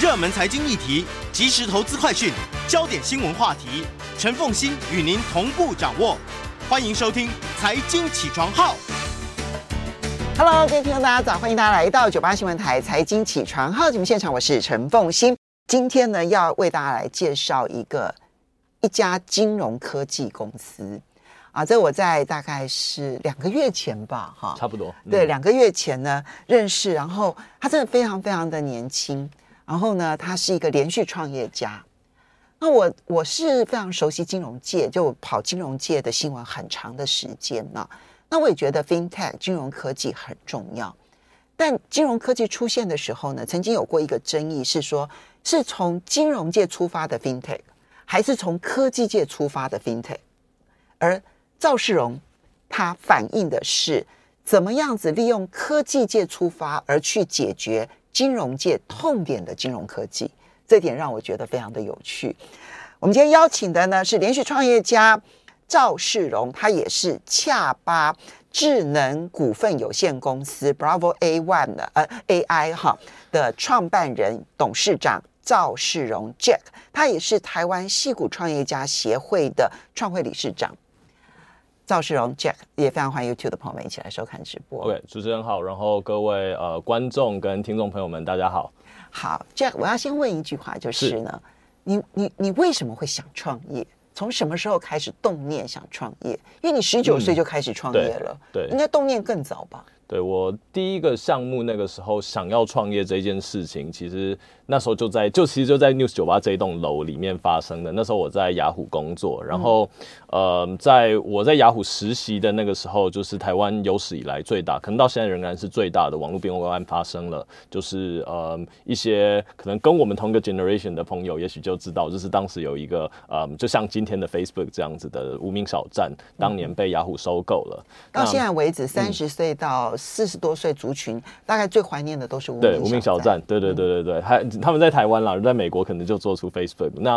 热门财经议题、即时投资快讯、焦点新闻话题，陈凤欣与您同步掌握。欢迎收听《财经起床号》。Hello，各位听众大家早，欢迎大家来到九八新闻台《财经起床号》节目现场，我是陈凤欣。今天呢，要为大家来介绍一个一家金融科技公司啊，这我在大概是两个月前吧，哈，差不多。嗯、对，两个月前呢认识，然后他真的非常非常的年轻。然后呢，他是一个连续创业家。那我我是非常熟悉金融界，就跑金融界的新闻很长的时间呢。那我也觉得 FinTech 金融科技很重要。但金融科技出现的时候呢，曾经有过一个争议，是说是从金融界出发的 FinTech，还是从科技界出发的 FinTech？而赵世荣他反映的是怎么样子利用科技界出发而去解决。金融界痛点的金融科技，这点让我觉得非常的有趣。我们今天邀请的呢是连续创业家赵世荣，他也是恰巴智能股份有限公司 Bravo A One 的呃 AI 哈的创办人董事长赵世荣 Jack，他也是台湾戏谷创业家协会的创会理事长。赵世荣 Jack 也非常欢迎 YouTube 的朋友们一起来收看直播。OK，主持人好，然后各位呃观众跟听众朋友们，大家好。好，Jack，我要先问一句话，就是呢，是你你你为什么会想创业？从什么时候开始动念想创业？因为你十九岁就开始创业了，嗯、对，对应该动念更早吧？对，我第一个项目那个时候想要创业这件事情，其实。那时候就在就其实就在 News 酒吧这一栋楼里面发生的。那时候我在雅虎工作，然后、嗯、呃，在我在雅虎实习的那个时候，就是台湾有史以来最大，可能到现在仍然是最大的网络并购案发生了。就是呃一些可能跟我们同一个 generation 的朋友，也许就知道，就是当时有一个呃，就像今天的 Facebook 这样子的无名小站，当年被雅虎收购了。嗯、到现在为止，三十岁到四十多岁族群，嗯、大概最怀念的都是无名无名小站。对对对对对，还。他们在台湾啦，在美国可能就做出 Facebook。那，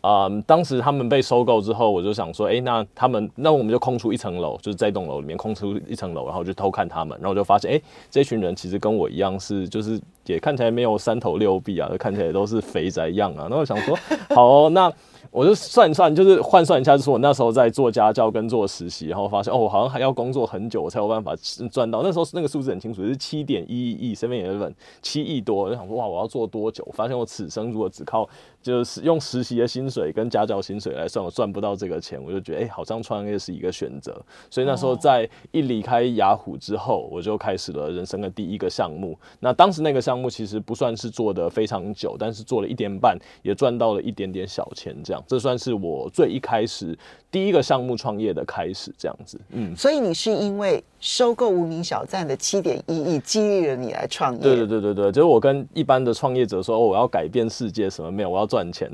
啊、呃，当时他们被收购之后，我就想说，哎、欸，那他们，那我们就空出一层楼，就是这栋楼里面空出一层楼，然后就偷看他们，然后我就发现，哎、欸，这群人其实跟我一样是，就是也看起来没有三头六臂啊，看起来都是肥宅样啊。那我想说，好、哦，那。我就算一算，就是换算一下，就是我那时候在做家教跟做实习，然后发现哦，我好像还要工作很久，我才有办法赚到。那时候那个数字很清楚，是七点一亿身边也有人七亿多。我就想说哇，我要做多久？发现我此生如果只靠就是用实习的薪水跟家教薪水来算，我赚不到这个钱。我就觉得哎、欸，好像创业是一个选择。所以那时候在一离开雅虎之后，我就开始了人生的第一个项目。那当时那个项目其实不算是做的非常久，但是做了一年半，也赚到了一点点小钱这样。这算是我最一开始第一个项目创业的开始，这样子。嗯，所以你是因为收购无名小站的七点一亿激励了你来创业？对对对对对，就是我跟一般的创业者说，哦，我要改变世界什么没有，我要赚钱。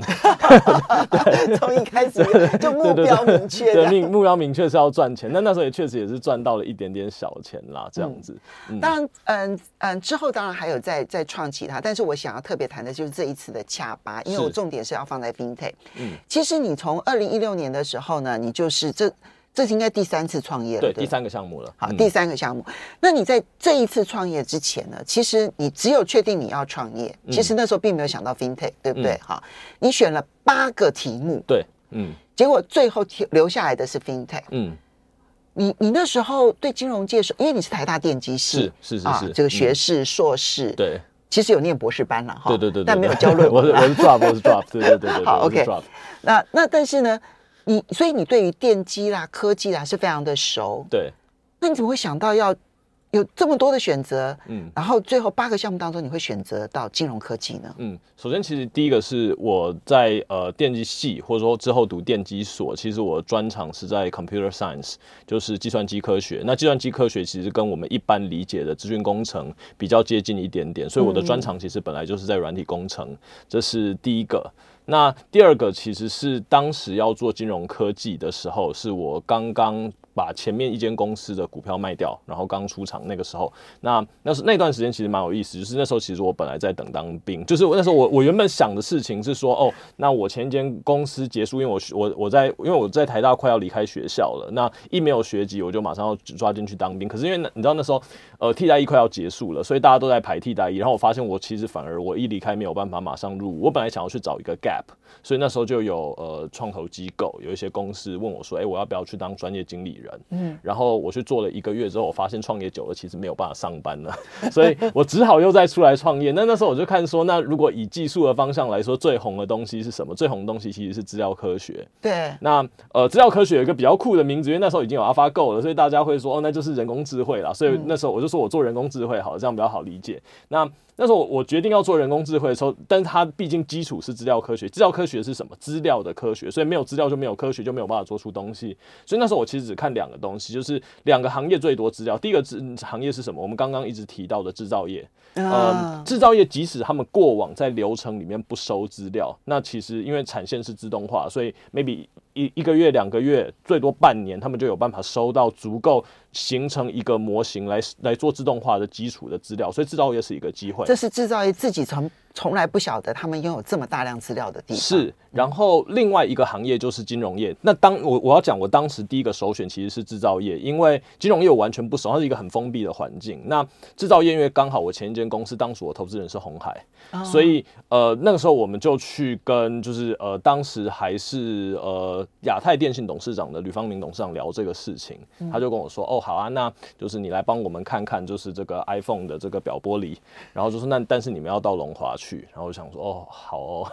对，从一开始就目标明确，对，目标明确是要赚钱。那那时候也确实也是赚到了一点点小钱啦，这样子。嗯，当然，嗯嗯，之后当然还有再再创其他，但是我想要特别谈的就是这一次的恰巴，因为我重点是要放在 FinTech。嗯，其实你从二零一六年的时候呢，你就是这这是应该第三次创业了，对，第三个项目了。好，第三个项目。那你在这一次创业之前呢，其实你只有确定你要创业，其实那时候并没有想到 FinTech，对不对？好，你选了八个题目，对，嗯，结果最后留下来的是 FinTech，嗯，你你那时候对金融界说，因为你是台大电机系，是是是，这个学士、硕士，对，其实有念博士班了哈，对对对，但没有交论文，我是我是 drop，我是 drop，对对对对，好 OK，那那但是呢？你所以你对于电机啦、科技啦是非常的熟，对。那你怎么会想到要有这么多的选择？嗯，然后最后八个项目当中，你会选择到金融科技呢？嗯，首先其实第一个是我在呃电机系或者说之后读电机所，其实我专长是在 computer science，就是计算机科学。那计算机科学其实跟我们一般理解的资讯工程比较接近一点点，所以我的专长其实本来就是在软体工程，嗯、这是第一个。那第二个其实是当时要做金融科技的时候，是我刚刚把前面一间公司的股票卖掉，然后刚出场那个时候，那那是那段时间其实蛮有意思，就是那时候其实我本来在等当兵，就是我那时候我我原本想的事情是说，哦，那我前一间公司结束，因为我我我在因为我在台大快要离开学校了，那一没有学籍，我就马上要抓进去当兵。可是因为你知道那时候呃替代役快要结束了，所以大家都在排替代役，然后我发现我其实反而我一离开没有办法马上入伍，我本来想要去找一个 gap，所以那时候就有呃创投机构有一些公司问我说，哎、我要不要去当专业经理？嗯，然后我去做了一个月之后，我发现创业久了其实没有办法上班了，所以我只好又再出来创业。那那时候我就看说，那如果以技术的方向来说，最红的东西是什么？最红的东西其实是资料科学。对，那呃，资料科学有一个比较酷的名字，因为那时候已经有 AlphaGo 了，所以大家会说，哦，那就是人工智慧了。所以那时候我就说我做人工智慧好了，这样比较好理解。那那时候我决定要做人工智慧的时候，但是它毕竟基础是资料科学。资料科学是什么？资料的科学。所以没有资料就没有科学，就没有办法做出东西。所以那时候我其实只看两个东西，就是两个行业最多资料。第一个行业是什么？我们刚刚一直提到的制造业。呃，制造业即使他们过往在流程里面不收资料，那其实因为产线是自动化，所以 maybe 一一个月、两个月，最多半年，他们就有办法收到足够。形成一个模型来来做自动化的基础的资料，所以制造业是一个机会。这是制造业自己从从来不晓得他们拥有这么大量资料的地方。是，然后另外一个行业就是金融业。那当我我要讲，我当时第一个首选其实是制造业，因为金融业我完全不熟，它是一个很封闭的环境。那制造业因为刚好我前一间公司当时我投资人是红海，哦、所以呃那个时候我们就去跟就是呃当时还是呃亚太电信董事长的吕方明董事长聊这个事情，嗯、他就跟我说哦。好啊，那就是你来帮我们看看，就是这个 iPhone 的这个表玻璃，然后就说那但是你们要到龙华去，然后我想说哦好哦，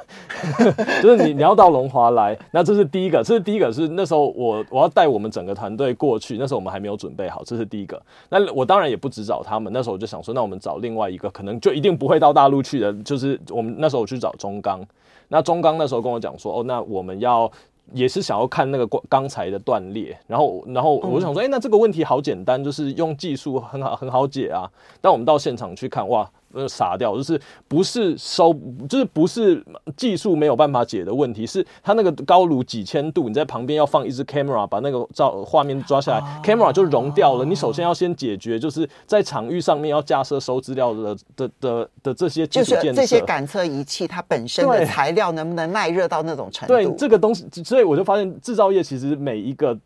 就是你你要到龙华来，那这是第一个，这是第一个是那时候我我要带我们整个团队过去，那时候我们还没有准备好，这是第一个。那我当然也不只找他们，那时候我就想说，那我们找另外一个可能就一定不会到大陆去的，就是我们那时候我去找中钢，那中钢那时候跟我讲说，哦那我们要。也是想要看那个钢钢材的断裂，然后，然后我想说，哎、欸，那这个问题好简单，就是用技术很好很好解啊。但我们到现场去看，哇！呃，傻掉，就是不是收，就是不是技术没有办法解的问题，是它那个高炉几千度，你在旁边要放一支 camera 把那个照画面抓下来、啊、，camera 就融掉了。你首先要先解决，就是在场域上面要架设收资料的的的的这些基础建设，这些感测仪器它本身的材料能不能耐热到那种程度？对，这个东西，所以我就发现制造业其实每一个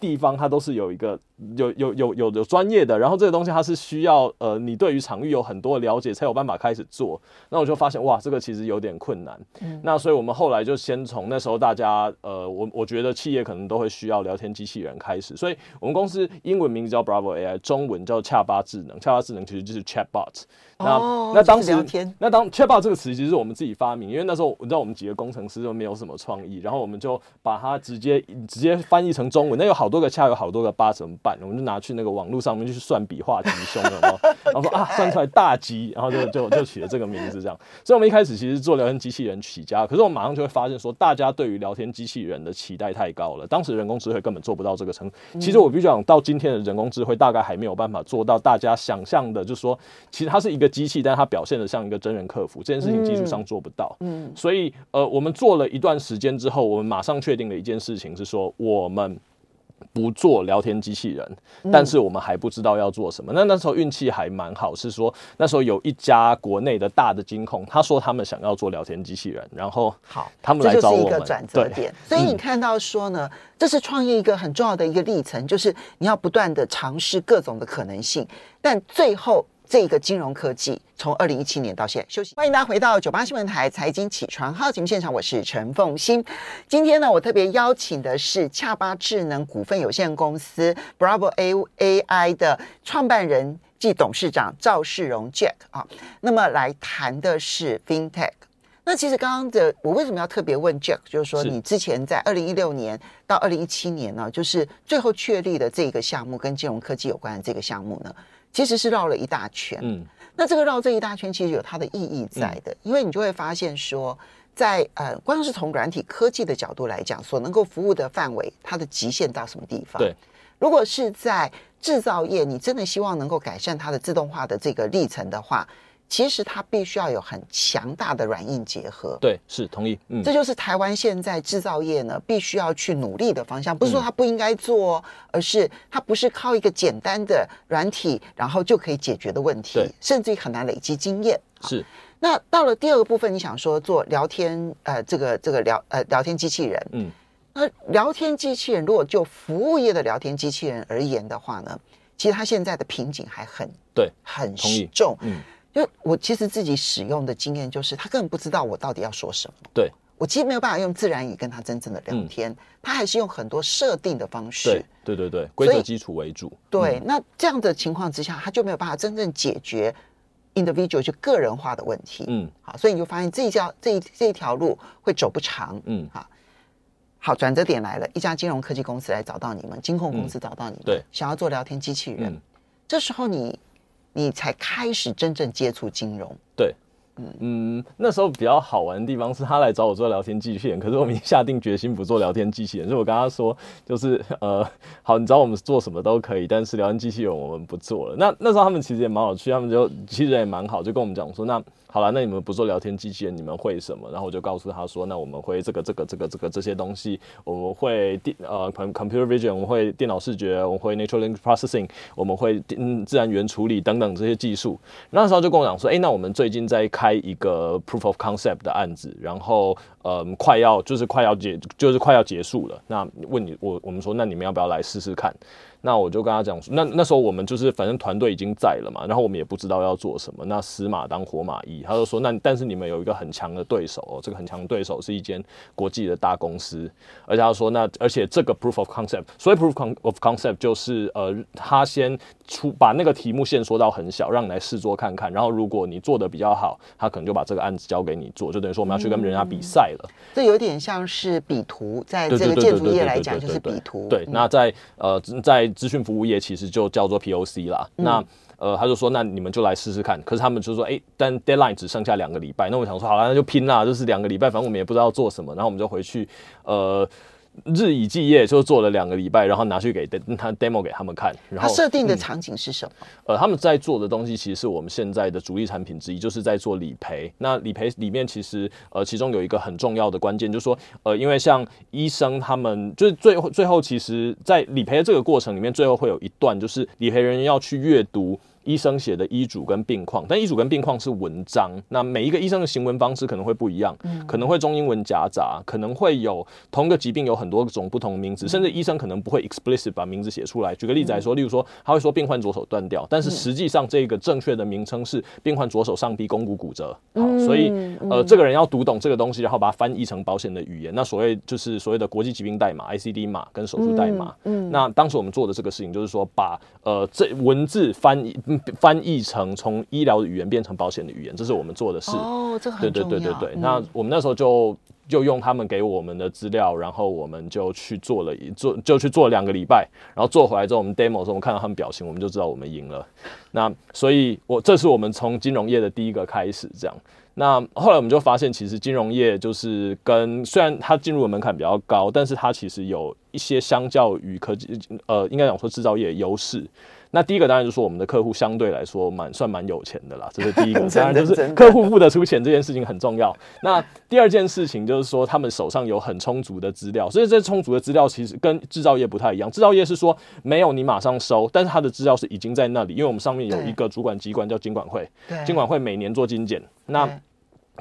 地方它都是有一个有有有有有专业的，然后这个东西它是需要呃，你对于场域有很多了解。才有办法开始做，那我就发现哇，这个其实有点困难。嗯，那所以我们后来就先从那时候大家呃，我我觉得企业可能都会需要聊天机器人开始，所以我们公司英文名字叫 Bravo AI，中文叫恰巴智能。恰巴智能其实就是 Chatbot。那、哦、那当时那当 Chatbot 这个词其实是我们自己发明，因为那时候你知道我们几个工程师都没有什么创意，然后我们就把它直接直接翻译成中文。那有好多个恰，有好多个八，怎么办？我们就拿去那个网络上面去算笔画吉凶了，然后说啊，算出来大吉。然后就就就取了这个名字，这样。所以，我们一开始其实做聊天机器人起家，可是我们马上就会发现说，大家对于聊天机器人的期待太高了。当时人工智慧根本做不到这个程度。其实我必须讲，到今天的人工智慧大概还没有办法做到大家想象的，就是说，其实它是一个机器，但它表现的像一个真人客服，这件事情技术上做不到。嗯。所以，呃，我们做了一段时间之后，我们马上确定了一件事情，是说我们。不做聊天机器人，但是我们还不知道要做什么。嗯、那那时候运气还蛮好，是说那时候有一家国内的大的金控，他说他们想要做聊天机器人，然后好，他们来找我们。这就是一个转折点。所以你看到说呢，嗯、这是创业一个很重要的一个历程，就是你要不断的尝试各种的可能性，但最后。这一个金融科技从二零一七年到现在休息，欢迎大家回到九八新闻台财经起床号节目现场，我是陈凤欣。今天呢，我特别邀请的是恰巴智能股份有限公司 Bravo AI 的创办人暨董事长赵世荣 Jack 啊。那么来谈的是 FinTech。那其实刚刚的我为什么要特别问 Jack，就是说你之前在二零一六年到二零一七年呢，就是最后确立的这个项目跟金融科技有关的这个项目呢？其实是绕了一大圈，嗯，那这个绕这一大圈其实有它的意义在的，嗯、因为你就会发现说，在呃，光是从软体科技的角度来讲，所能够服务的范围，它的极限到什么地方？对，如果是在制造业，你真的希望能够改善它的自动化的这个历程的话，其实它必须要有很强大的软硬结合。对，是同意。嗯，这就是台湾现在制造业呢必须要去努力的方向。不是说它不应该做，嗯、而是它不是靠一个简单的软体然后就可以解决的问题，甚至于很难累积经验。是。那到了第二个部分，你想说做聊天呃，这个这个聊呃聊天机器人，嗯，那聊天机器人如果就服务业的聊天机器人而言的话呢，其实它现在的瓶颈还很对，很重，嗯。因为我其实自己使用的经验就是，他根本不知道我到底要说什么。对，我其实没有办法用自然语跟他真正的聊天，嗯、他还是用很多设定的方式。对对对对，规则基础为主。对，嗯、那这样的情况之下，他就没有办法真正解决 individual 就个人化的问题。嗯，好，所以你就发现这一条这一这一条路会走不长。嗯，好，好，转折点来了，一家金融科技公司来找到你们，金控公司找到你们，嗯、对，想要做聊天机器人，嗯、这时候你。你才开始真正接触金融，对，嗯嗯，那时候比较好玩的地方是他来找我做聊天机器人，可是我们已经下定决心不做聊天机器人，所以我跟他说，就是呃，好，你找我们做什么都可以，但是聊天机器人我们不做了。那那时候他们其实也蛮有趣，他们就其实也蛮好，就跟我们讲说那。好了，那你们不做聊天机器人，你们会什么？然后我就告诉他说，那我们会这个、这个、这个、这个这些东西，我们会电呃，computer vision，我们会电脑视觉，我们会 natural language processing，我们会嗯自然语言处理等等这些技术。那时候就跟我讲说，哎，那我们最近在开一个 proof of concept 的案子，然后嗯，快要就是快要结就是快要结束了。那问你我我们说，那你们要不要来试试看？那我就跟他讲说，那那时候我们就是反正团队已经在了嘛，然后我们也不知道要做什么，那死马当活马医，他就说，那但是你们有一个很强的对手哦，这个很强对手是一间国际的大公司，而且他说那而且这个 proof of concept，所以 proof of concept 就是呃他先出把那个题目线缩到很小，让你来试做看看，然后如果你做的比较好，他可能就把这个案子交给你做，就等于说我们要去跟人家比赛了。这有点像是比图，在这个建筑业来讲就是比图。对，那在呃在资讯服务业其实就叫做 POC 啦。嗯、那呃，他就说，那你们就来试试看。可是他们就说，哎、欸，但 deadline 只剩下两个礼拜。那我想说，好了，那就拼啦，就是两个礼拜，反正我们也不知道做什么。然后我们就回去，呃。日以继夜就做了两个礼拜，然后拿去给他 demo 给他们看。然后他设定的场景是什么？呃，他们在做的东西其实是我们现在的主力产品之一，就是在做理赔。那理赔里面其实呃，其中有一个很重要的关键，就是说呃，因为像医生他们就是最后最后，其实在理赔的这个过程里面，最后会有一段就是理赔人员要去阅读。医生写的医嘱跟病况，但医嘱跟病况是文章，那每一个医生的行文方式可能会不一样，嗯、可能会中英文夹杂，可能会有同一个疾病有很多种不同的名字，嗯、甚至医生可能不会 explicit 把名字写出来。举个例子来说，嗯、例如说他会说病患左手断掉，但是实际上这个正确的名称是病患左手上臂肱骨骨折。好，所以呃，这个人要读懂这个东西，然后把它翻译成保险的语言，那所谓就是所谓的国际疾病代码 ICD 码跟手术代码。嗯，嗯那当时我们做的这个事情就是说，把呃这文字翻译翻译成。从医疗的语言变成保险的语言，这是我们做的事。哦，这很重要。对对对对对。嗯、那我们那时候就就用他们给我们的资料，然后我们就去做了一做，就去做两个礼拜。然后做回来之后，我们 demo 的时候，我们看到他们表情，我们就知道我们赢了。那所以我，我这是我们从金融业的第一个开始，这样。那后来我们就发现，其实金融业就是跟虽然它进入的门槛比较高，但是它其实有一些相较于科技，呃，应该讲说制造业的优势。那第一个当然就是说，我们的客户相对来说蛮算蛮有钱的啦，这是第一个。当然就是客户付得出钱这件事情很重要。那第二件事情就是说，他们手上有很充足的资料，所以这充足的资料其实跟制造业不太一样。制造业是说没有你马上收，但是他的资料是已经在那里，因为我们上面有一个主管机关叫金管会，金管会每年做精简，那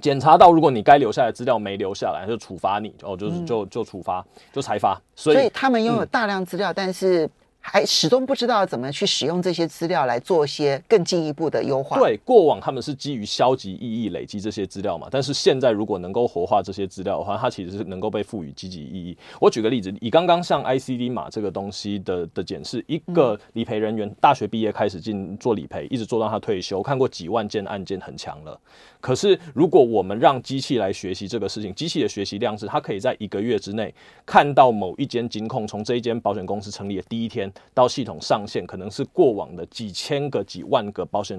检查到如果你该留下来的资料没留下来，就处罚你，哦，就是就就处罚，就裁罚。所以，所以他们拥有大量资料，但是。还始终不知道怎么去使用这些资料来做一些更进一步的优化。对，过往他们是基于消极意义累积这些资料嘛，但是现在如果能够活化这些资料的话，它其实是能够被赋予积极意义。我举个例子，以刚刚像 ICD 码这个东西的的检视，一个理赔人员大学毕业开始进做理赔，一直做到他退休，看过几万件案件，很强了。可是，如果我们让机器来学习这个事情，机器的学习量是它可以在一个月之内看到某一间金控从这一间保险公司成立的第一天到系统上线，可能是过往的几千个、几万个保险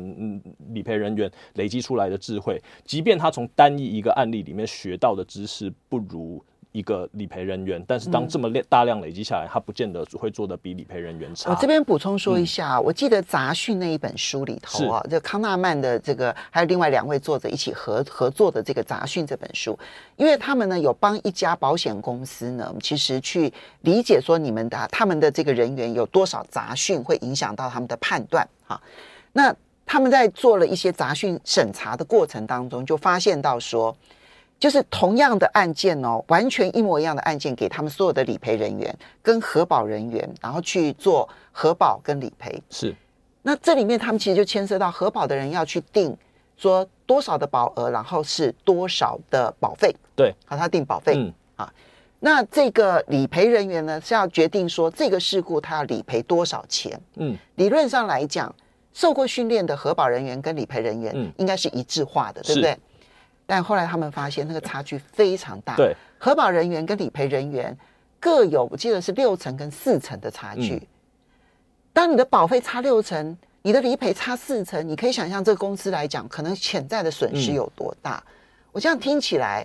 理赔人员累积出来的智慧。即便他从单一一个案例里面学到的知识不如一个理赔人员，但是当这么量大量累积下来，他不见得会做得比理赔人员差。我这边补充说一下，嗯、我记得杂讯那一本书里头啊，这康纳曼的这个还有另外两位作者一起合合作的这个杂讯这本书，因为他们呢有帮一家保险公司呢，其实去理解说你们的他们的这个人员有多少杂讯会影响到他们的判断啊，那他们在做了一些杂讯审查的过程当中，就发现到说。就是同样的案件哦，完全一模一样的案件，给他们所有的理赔人员跟核保人员，然后去做核保跟理赔。是，那这里面他们其实就牵涉到核保的人要去定说多少的保额，然后是多少的保费。对，好，他定保费。嗯，啊，那这个理赔人员呢是要决定说这个事故他要理赔多少钱。嗯，理论上来讲，受过训练的核保人员跟理赔人员应该是一致化的，嗯、对不对？但后来他们发现那个差距非常大，对，核保人员跟理赔人员各有，我记得是六成跟四成的差距。嗯、当你的保费差六成，你的理赔差四成，你可以想象这个公司来讲，可能潜在的损失有多大。嗯、我这样听起来。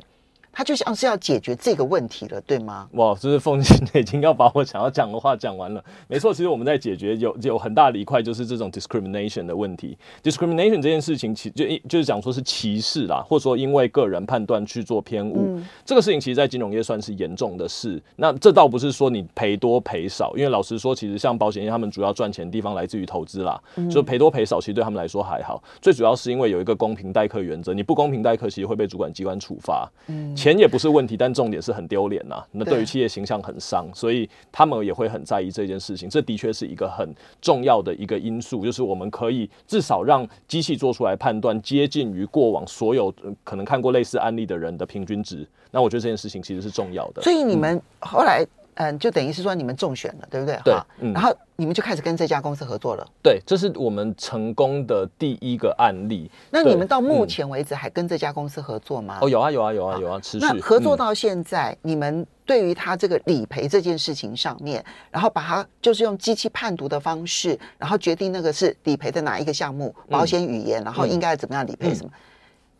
他就像是要解决这个问题了，对吗？哇，就是凤姐已经要把我想要讲的话讲完了。没错，其实我们在解决有有很大的一块，就是这种 discrimination 的问题。discrimination 这件事情，其就就是讲说是歧视啦，或者说因为个人判断去做偏误，嗯、这个事情其实，在金融业算是严重的事。那这倒不是说你赔多赔少，因为老实说，其实像保险业，他们主要赚钱的地方来自于投资啦，嗯、就赔多赔少，其实对他们来说还好。最主要是因为有一个公平待客原则，你不公平待客，其实会被主管机关处罚。嗯。钱也不是问题，但重点是很丢脸呐。那对于企业形象很伤，所以他们也会很在意这件事情。这的确是一个很重要的一个因素，就是我们可以至少让机器做出来判断接近于过往所有可能看过类似案例的人的平均值。那我觉得这件事情其实是重要的。所以你们后来。嗯，就等于是说你们中选了，对不对？对，嗯，然后你们就开始跟这家公司合作了。对，这是我们成功的第一个案例。那你们到目前为止还跟这家公司合作吗？哦，有啊，有啊，有啊，有啊，持续。那合作到现在，嗯、你们对于他这个理赔这件事情上面，然后把它就是用机器判读的方式，然后决定那个是理赔的哪一个项目，保险语言，嗯、然后应该怎么样理赔什么，嗯、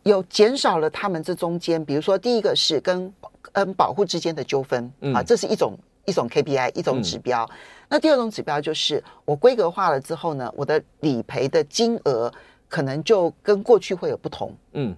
有减少了他们这中间，比如说第一个是跟。跟，保护之间的纠纷啊，这是一种一种 KPI 一种指标。嗯、那第二种指标就是我规格化了之后呢，我的理赔的金额可能就跟过去会有不同。嗯。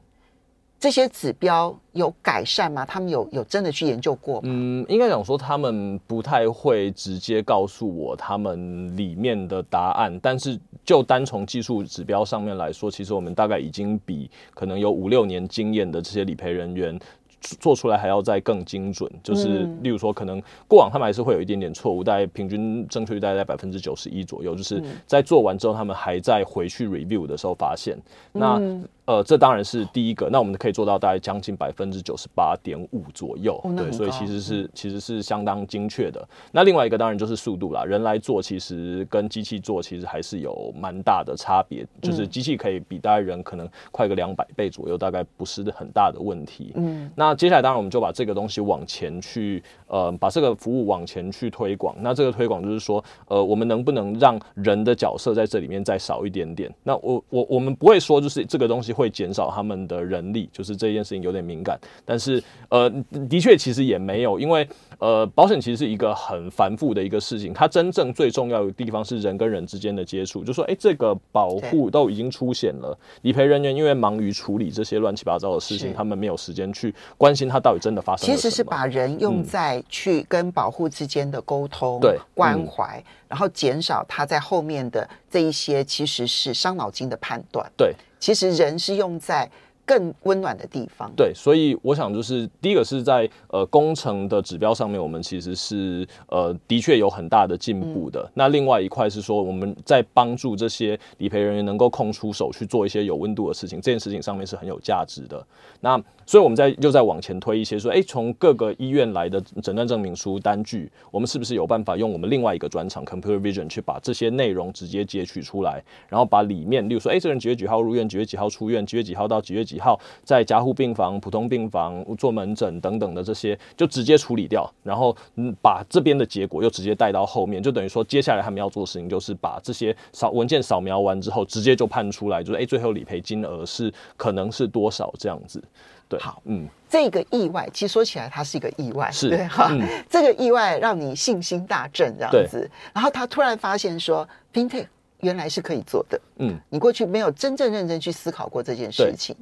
这些指标有改善吗？他们有有真的去研究过吗？嗯，应该讲说他们不太会直接告诉我他们里面的答案，但是就单从技术指标上面来说，其实我们大概已经比可能有五六年经验的这些理赔人员做出来还要再更精准。就是例如说，可能过往他们还是会有一点点错误，大概平均正确率大概在百分之九十一左右。就是在做完之后，他们还在回去 review 的时候发现那。呃，这当然是第一个。那我们可以做到大概将近百分之九十八点五左右，哦、对，所以其实是、嗯、其实是相当精确的。那另外一个当然就是速度啦，人来做其实跟机器做其实还是有蛮大的差别，就是机器可以比大概人可能快个两百倍左右，大概不是很大的问题。嗯，那接下来当然我们就把这个东西往前去，呃，把这个服务往前去推广。那这个推广就是说，呃，我们能不能让人的角色在这里面再少一点点？那我我我们不会说就是这个东西。会减少他们的人力，就是这件事情有点敏感，但是呃，的确其实也没有，因为呃，保险其实是一个很繁复的一个事情，它真正最重要的地方是人跟人之间的接触，就说哎，这个保护都已经出现了，理赔人员因为忙于处理这些乱七八糟的事情，他们没有时间去关心它到底真的发生了什么。其实是把人用在去跟保护之间的沟通、对关怀，然后减少他在后面的这一些其实是伤脑筋的判断。对。其实人是用在更温暖的地方。对，所以我想就是第一个是在呃工程的指标上面，我们其实是呃的确有很大的进步的。嗯、那另外一块是说我们在帮助这些理赔人员能够空出手去做一些有温度的事情，这件事情上面是很有价值的。那所以我们在又在往前推一些说，哎，从各个医院来的诊断证明书单据，我们是不是有办法用我们另外一个专场 Computer Vision 去把这些内容直接截取出来，然后把里面，例如说，哎，这个人几月几号入院，几月几号出院，几月几号到几月几。喜好，在加护病房、普通病房做门诊等等的这些，就直接处理掉，然后嗯，把这边的结果又直接带到后面，就等于说接下来他们要做的事情就是把这些扫文件扫描完之后，直接就判出来，就是哎，最后理赔金额是可能是多少这样子。对，好，嗯，这个意外其实说起来，它是一个意外，是对哈，嗯、这个意外让你信心大振，这样子，然后他突然发现说，FinTech 原来是可以做的，嗯，你过去没有真正认真去思考过这件事情。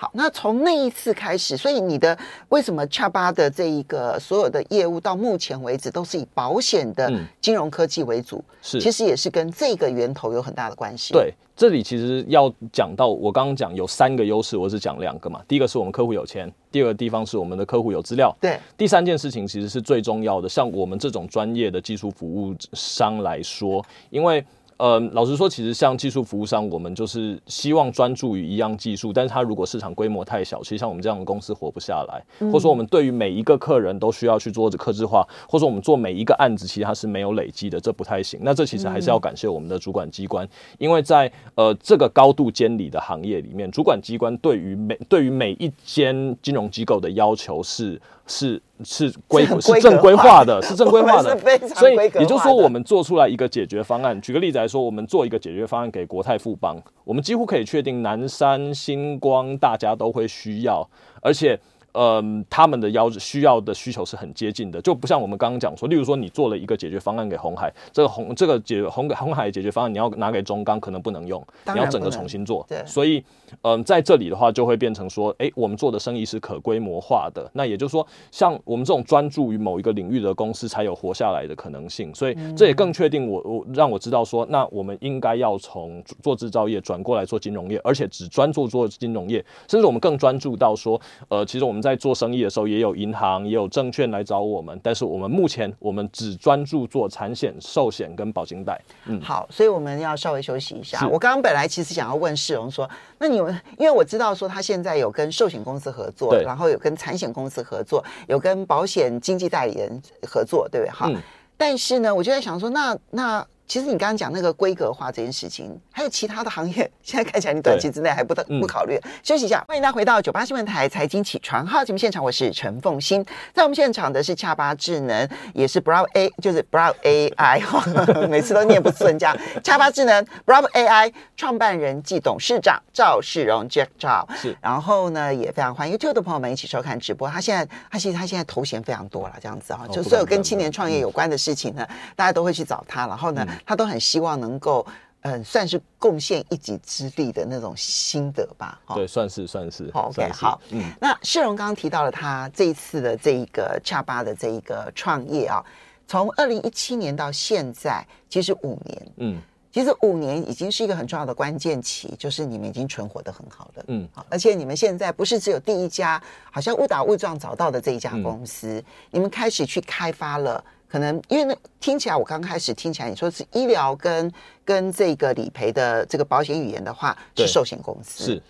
好，那从那一次开始，所以你的为什么 Chatbot 的这一个所有的业务到目前为止都是以保险的金融科技为主？嗯、是，其实也是跟这个源头有很大的关系。对，这里其实要讲到我刚刚讲有三个优势，我只讲两个嘛。第一个是我们客户有钱，第二个地方是我们的客户有资料。对，第三件事情其实是最重要的，像我们这种专业的技术服务商来说，因为。呃，老实说，其实像技术服务商，我们就是希望专注于一样技术，但是它如果市场规模太小，其实像我们这样的公司活不下来。或者说，我们对于每一个客人都需要去做着客制化，或者说我们做每一个案子，其实它是没有累积的，这不太行。那这其实还是要感谢我们的主管机关，因为在呃这个高度监理的行业里面，主管机关对于每对于每一间金融机构的要求是。是是规是正规化的，是正规化的，所以也就是说，我们做出来一个解决方案。举个例子来说，我们做一个解决方案给国泰富邦，我们几乎可以确定南山、星光大家都会需要，而且。嗯，他们的要需要的需求是很接近的，就不像我们刚刚讲说，例如说你做了一个解决方案给红海，这个红这个解红红海解决方案你要拿给中钢可能不能用，你要整个重新做。对，所以嗯，在这里的话就会变成说，哎，我们做的生意是可规模化的，那也就是说，像我们这种专注于某一个领域的公司才有活下来的可能性。所以这也更确定我我让我知道说，那我们应该要从做制造业转过来做金融业，而且只专注做金融业，甚至我们更专注到说，呃，其实我们。在做生意的时候，也有银行，也有证券来找我们，但是我们目前我们只专注做产险、寿险跟保金贷。嗯，好，所以我们要稍微休息一下。我刚刚本来其实想要问世荣说，那你们因为我知道说他现在有跟寿险公司合作，对然后有跟产险公司合作，有跟保险经纪代理人合作，对不对？哈，嗯、但是呢，我就在想说，那那。其实你刚刚讲那个规格化这件事情，还有其他的行业，现在看起来你短期之内还不得不考虑。嗯、休息一下，欢迎大家回到九八新闻台财经起床号节目现场，我是陈凤欣，在我们现场的是恰巴智能，也是 Brow A，就是 Bravo AI 哈，每次都念不顺这样。恰巴智能 Brow AI 创办人暨董事长赵世荣 Jack 赵是，然后呢也非常欢迎 YouTube 的朋友们一起收看直播。他现在他其实他现在头衔非常多了，这样子哈，就所有跟青年创业有关的事情呢，大家都会去找他，然后呢。嗯他都很希望能够，嗯、呃，算是贡献一己之力的那种心得吧。对，算是算是。OK，好。嗯，那世荣刚刚提到了他这一次的这一个 Chatbot 的这一个创业啊，从二零一七年到现在，其实五年。嗯，其实五年已经是一个很重要的关键期，就是你们已经存活的很好了。嗯，而且你们现在不是只有第一家，好像误打误撞找到的这一家公司，嗯、你们开始去开发了。可能因为那听起来，我刚开始听起来你说是医疗跟跟这个理赔的这个保险语言的话，是寿险公司。是。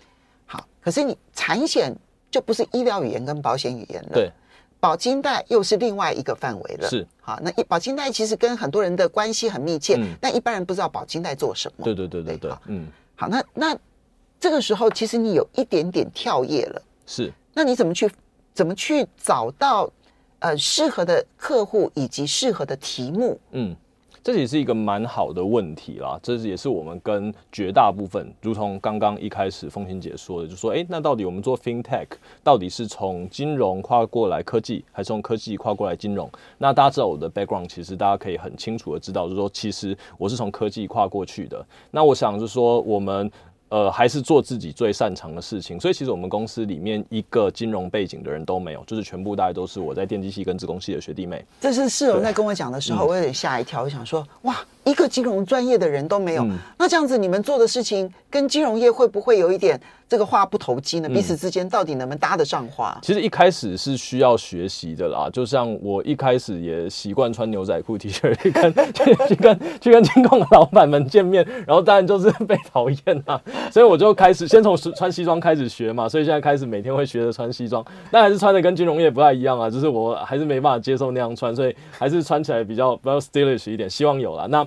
好，可是你产险就不是医疗语言跟保险语言了，对，保金贷又是另外一个范围了，是。好，那一保金贷其实跟很多人的关系很密切，嗯、但一般人不知道保金贷做什么，对对对对嗯，好，那那这个时候其实你有一点点跳跃了，是，那你怎么去怎么去找到？呃，适合的客户以及适合的题目，嗯，这也是一个蛮好的问题啦。这也是我们跟绝大部分，如同刚刚一开始凤馨姐说的，就说，哎，那到底我们做 FinTech，到底是从金融跨过来科技，还是从科技跨过来金融？那大家知道我的 background，其实大家可以很清楚的知道，就是说，其实我是从科技跨过去的。那我想就是说，我们。呃，还是做自己最擅长的事情，所以其实我们公司里面一个金融背景的人都没有，就是全部大概都是我在电机系跟自工系的学弟妹。这是室友在跟我讲的时候，我有点吓一跳，我想说，哇。一个金融专业的人都没有，嗯、那这样子你们做的事情跟金融业会不会有一点这个话不投机呢？嗯、彼此之间到底能不能搭得上话？其实一开始是需要学习的啦，就像我一开始也习惯穿牛仔裤 T 恤去跟去去跟去跟金控的老板们见面，然后当然就是被讨厌啊，所以我就开始先从穿西装开始学嘛，所以现在开始每天会学着穿西装，但还是穿的跟金融业不太一样啊，就是我还是没办法接受那样穿，所以还是穿起来比较比较 stylish 一点，希望有啦。那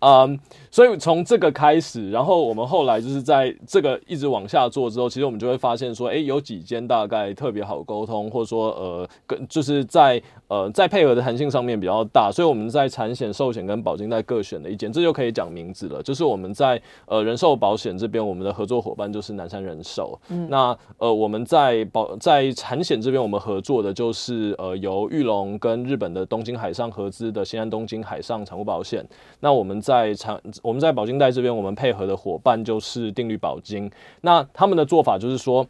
嗯，所以从这个开始，然后我们后来就是在这个一直往下做之后，其实我们就会发现说，哎，有几间大概特别好沟通，或者说呃，跟就是在呃在配合的弹性上面比较大，所以我们在产险、寿险跟保金在各选了一间，这就可以讲名字了。就是我们在呃人寿保险这边，我们的合作伙伴就是南山人寿。嗯，那呃我们在保在产险这边，我们合作的就是呃由玉龙跟日本的东京海上合资的新安东京海上产物保险。那我们我们在长我们在保金贷这边，我们配合的伙伴就是定律保金。那他们的做法就是说。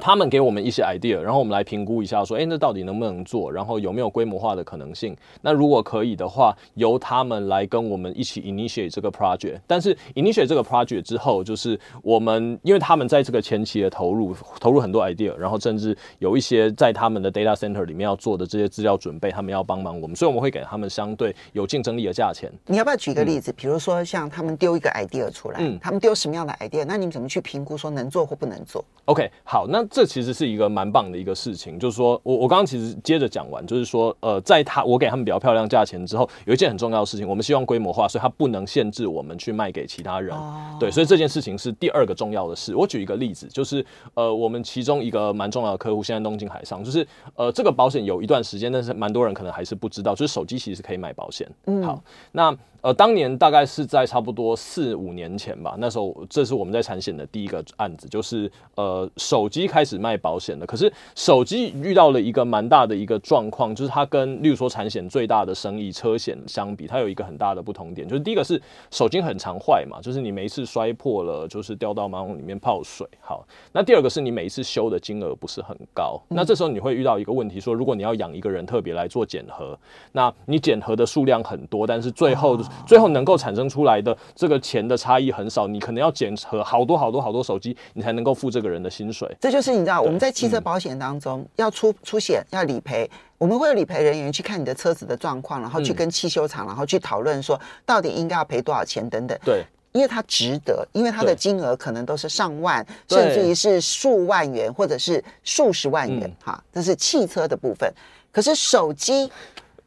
他们给我们一些 idea，然后我们来评估一下，说，哎，那到底能不能做？然后有没有规模化的可能性？那如果可以的话，由他们来跟我们一起 initiate 这个 project。但是 initiate 这个 project 之后，就是我们因为他们在这个前期的投入，投入很多 idea，然后甚至有一些在他们的 data center 里面要做的这些资料准备，他们要帮忙我们，所以我们会给他们相对有竞争力的价钱。你要不要举个例子？嗯、比如说像他们丢一个 idea 出来，嗯，他们丢什么样的 idea？那你们怎么去评估说能做或不能做？OK，好，那。这其实是一个蛮棒的一个事情，就是说我我刚刚其实接着讲完，就是说呃，在他我给他们比较漂亮价钱之后，有一件很重要的事情，我们希望规模化，所以它不能限制我们去卖给其他人。哦、对，所以这件事情是第二个重要的事。我举一个例子，就是呃，我们其中一个蛮重要的客户，现在东京海上，就是呃，这个保险有一段时间，但是蛮多人可能还是不知道，就是手机其实是可以买保险。嗯，好，那。呃，当年大概是在差不多四五年前吧，那时候这是我们在产险的第一个案子，就是呃手机开始卖保险的。可是手机遇到了一个蛮大的一个状况，就是它跟例如说产险最大的生意车险相比，它有一个很大的不同点，就是第一个是手机很常坏嘛，就是你每一次摔破了，就是掉到马桶里面泡水。好，那第二个是你每一次修的金额不是很高，那这时候你会遇到一个问题，说如果你要养一个人特别来做检核，那你检核的数量很多，但是最后。最后能够产生出来的这个钱的差异很少，你可能要检核好多好多好多手机，你才能够付这个人的薪水。这就是你知道我们在汽车保险当中要出出险要理赔，我们会有理赔人员去看你的车子的状况，然后去跟汽修厂，然后去讨论说到底应该要赔多少钱等等。对，因为它值得，因为它的金额可能都是上万，甚至于是数万元或者是数十万元哈。这是汽车的部分，可是手机。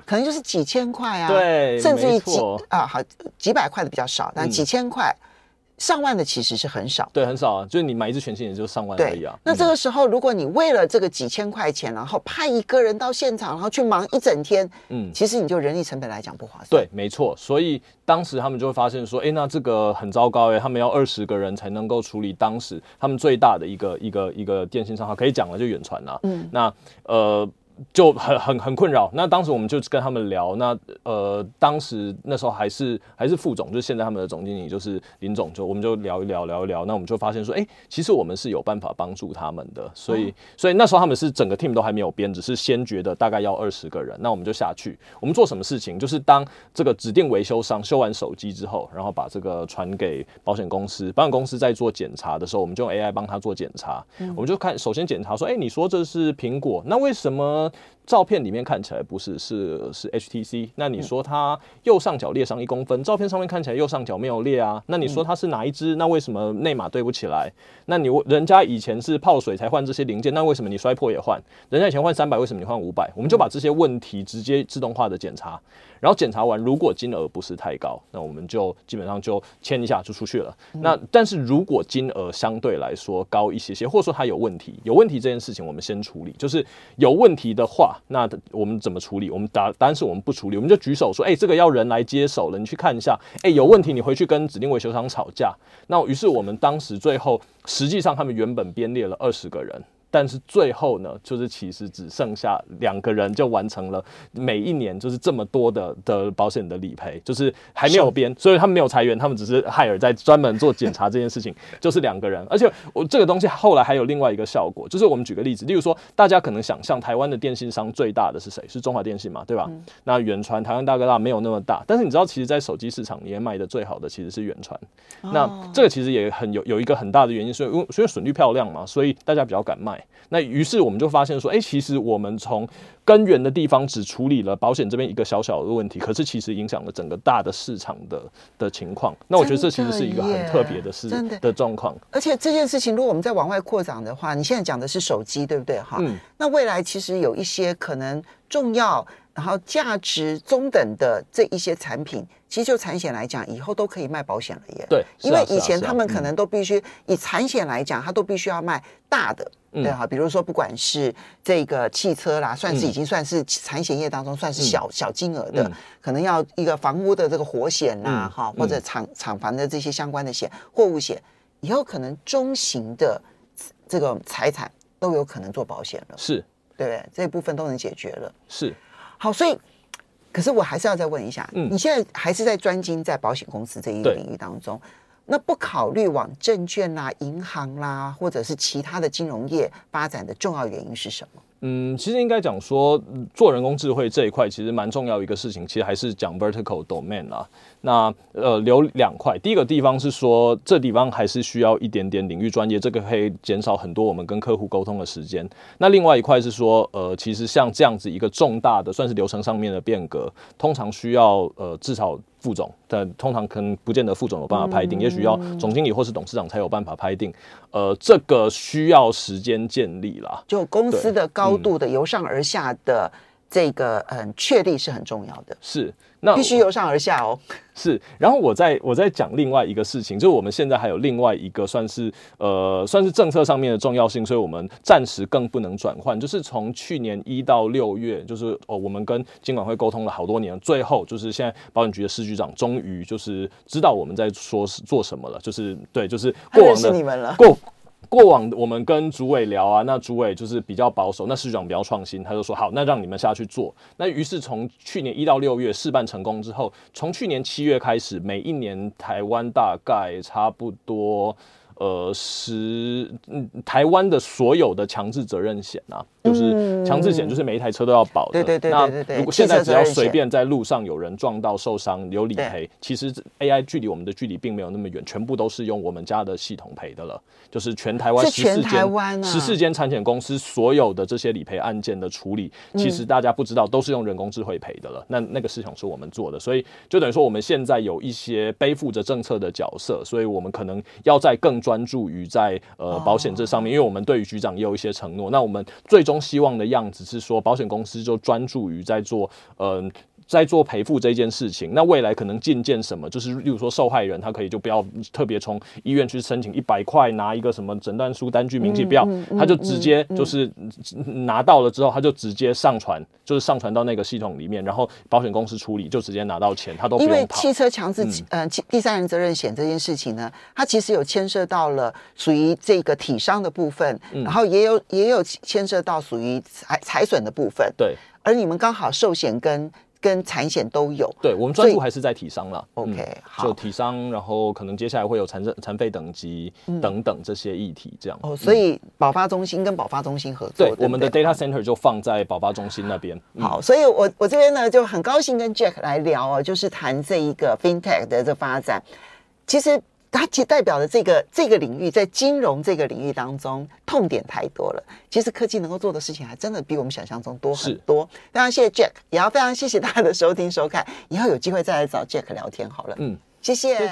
可能就是几千块啊，对，甚至于几啊，好几百块的比较少，但几千块、嗯、上万的其实是很少，对，很少啊。就是你买一支全新也就上万而已啊。那这个时候，如果你为了这个几千块钱，然后派一个人到现场，然后去忙一整天，嗯，其实你就人力成本来讲不划算。对，没错。所以当时他们就会发现说，哎，那这个很糟糕哎，他们要二十个人才能够处理当时他们最大的一个一个一个电信账号，可以讲了就远传了。嗯，那呃。就很很很困扰。那当时我们就跟他们聊，那呃，当时那时候还是还是副总，就是现在他们的总经理就是林总，就我们就聊一聊聊一聊。那我们就发现说，哎、欸，其实我们是有办法帮助他们的。所以、哦、所以那时候他们是整个 team 都还没有编，只是先觉得大概要二十个人。那我们就下去，我们做什么事情？就是当这个指定维修商修完手机之后，然后把这个传给保险公司，保险公司在做检查的时候，我们就用 AI 帮他做检查。嗯、我们就看，首先检查说，哎、欸，你说这是苹果，那为什么？呢，照片里面看起来不是，是是 HTC。那你说它右上角裂伤一公分，照片上面看起来右上角没有裂啊？那你说它是哪一只？那为什么内码对不起来？那你人家以前是泡水才换这些零件，那为什么你摔破也换？人家以前换三百，为什么你换五百？我们就把这些问题直接自动化的检查。然后检查完，如果金额不是太高，那我们就基本上就签一下就出去了。嗯、那但是如果金额相对来说高一些些，或者说它有问题，有问题这件事情我们先处理。就是有问题的话，那我们怎么处理？我们答答案是我们不处理，我们就举手说，哎，这个要人来接手了，你去看一下。哎，有问题，你回去跟指定维修厂吵架。那于是我们当时最后，实际上他们原本编列了二十个人。但是最后呢，就是其实只剩下两个人就完成了每一年就是这么多的的保险的理赔，就是还没有编，所以他们没有裁员，他们只是 hire 在专门做检查这件事情，就是两个人。而且我这个东西后来还有另外一个效果，就是我们举个例子，例如说大家可能想象台湾的电信商最大的是谁？是中华电信嘛，对吧？嗯、那远传台湾大哥大没有那么大，但是你知道，其实，在手机市场，里面卖的最好的其实是远传。哦、那这个其实也很有有一个很大的原因，所以因为所以损率漂亮嘛，所以大家比较敢卖。那于是我们就发现说，哎、欸，其实我们从根源的地方只处理了保险这边一个小小的问题，可是其实影响了整个大的市场的的情况。那我觉得这其实是一个很特别的事的的状况。而且这件事情，如果我们再往外扩展的话，你现在讲的是手机，对不对？哈，嗯。那未来其实有一些可能重要，然后价值中等的这一些产品，其实就产险来讲，以后都可以卖保险了耶。对，因为以前他们可能都必须以产险来讲，它都必须要卖大的，对哈，比如说不管是这个汽车啦，算是已经算是产险业当中算是小小金额的，可能要一个房屋的这个火险啦，哈，或者厂厂房的这些相关的险，货物险，以后可能中型的这个财产都有可能做保险了，是。对，这部分都能解决了，是。好，所以，可是我还是要再问一下，嗯，你现在还是在专精在保险公司这一个领域当中，那不考虑往证券啦、银行啦，或者是其他的金融业发展的重要原因是什么？嗯，其实应该讲说，做人工智慧这一块其实蛮重要一个事情，其实还是讲 vertical domain 啦。那呃，留两块，第一个地方是说，这地方还是需要一点点领域专业，这个可以减少很多我们跟客户沟通的时间。那另外一块是说，呃，其实像这样子一个重大的算是流程上面的变革，通常需要呃至少副总，但通常可能不见得副总有办法拍定，嗯、也许要总经理或是董事长才有办法拍定。呃，这个需要时间建立啦，就公司的高度的由上而下的这个嗯确立是很重要的，是那必须由上而下哦。是，然后我再我再讲另外一个事情，就是我们现在还有另外一个算是呃算是政策上面的重要性，所以我们暂时更不能转换。就是从去年一到六月，就是哦我们跟金管会沟通了好多年，最后就是现在保险局的司局长终于就是知道我们在说是做什么了，就是对，就是过往的你们了过。过往我们跟主委聊啊，那主委就是比较保守，那市长比较创新，他就说好，那让你们下去做。那于是从去年一到六月试办成功之后，从去年七月开始，每一年台湾大概差不多。呃，十嗯，台湾的所有的强制责任险啊，就是强制险，就是每一台车都要保的。对对对对对。那如果现在只要随便在路上有人撞到受伤有理赔，其实 AI 距离我们的距离并没有那么远，全部都是用我们家的系统赔的了。就是全台湾十四间十四间产险公司所有的这些理赔案件的处理，其实大家不知道都是用人工智慧赔的了。那那个系统是我们做的，所以就等于说我们现在有一些背负着政策的角色，所以我们可能要在更。专注于在呃保险这上面，因为我们对于局长也有一些承诺。那我们最终希望的样子是说，保险公司就专注于在做嗯。呃在做赔付这件事情，那未来可能进件什么，就是例如说受害人他可以就不要特别从医院去申请一百块拿一个什么诊断书单据明细，不要，他就直接就是拿到了之后，他就直接上传，就是上传到那个系统里面，然后保险公司处理就直接拿到钱，他都。因为汽车强制呃第三人责任险这件事情呢，它其实有牵涉到了属于这个体伤的部分，然后也有也有牵涉到属于财财损的部分。对，而你们刚好寿险跟跟产险都有，对，我们专注还是在体商了。OK，嗯，好，就体商，然后可能接下来会有残证、残废等级等等这些议题，这样。哦，所以保发中心跟保发中心合作，对，我们的 data center 就放在保发中心那边。好，所以我我这边呢就很高兴跟 Jack 来聊哦，就是谈这一个 FinTech 的这发展，其实。它其实代表的这个这个领域，在金融这个领域当中，痛点太多了。其实科技能够做的事情，还真的比我们想象中多很多。非常谢谢 Jack，也要非常谢谢大家的收听收看。以后有机会再来找 Jack 聊天好了。嗯，谢谢。谢谢。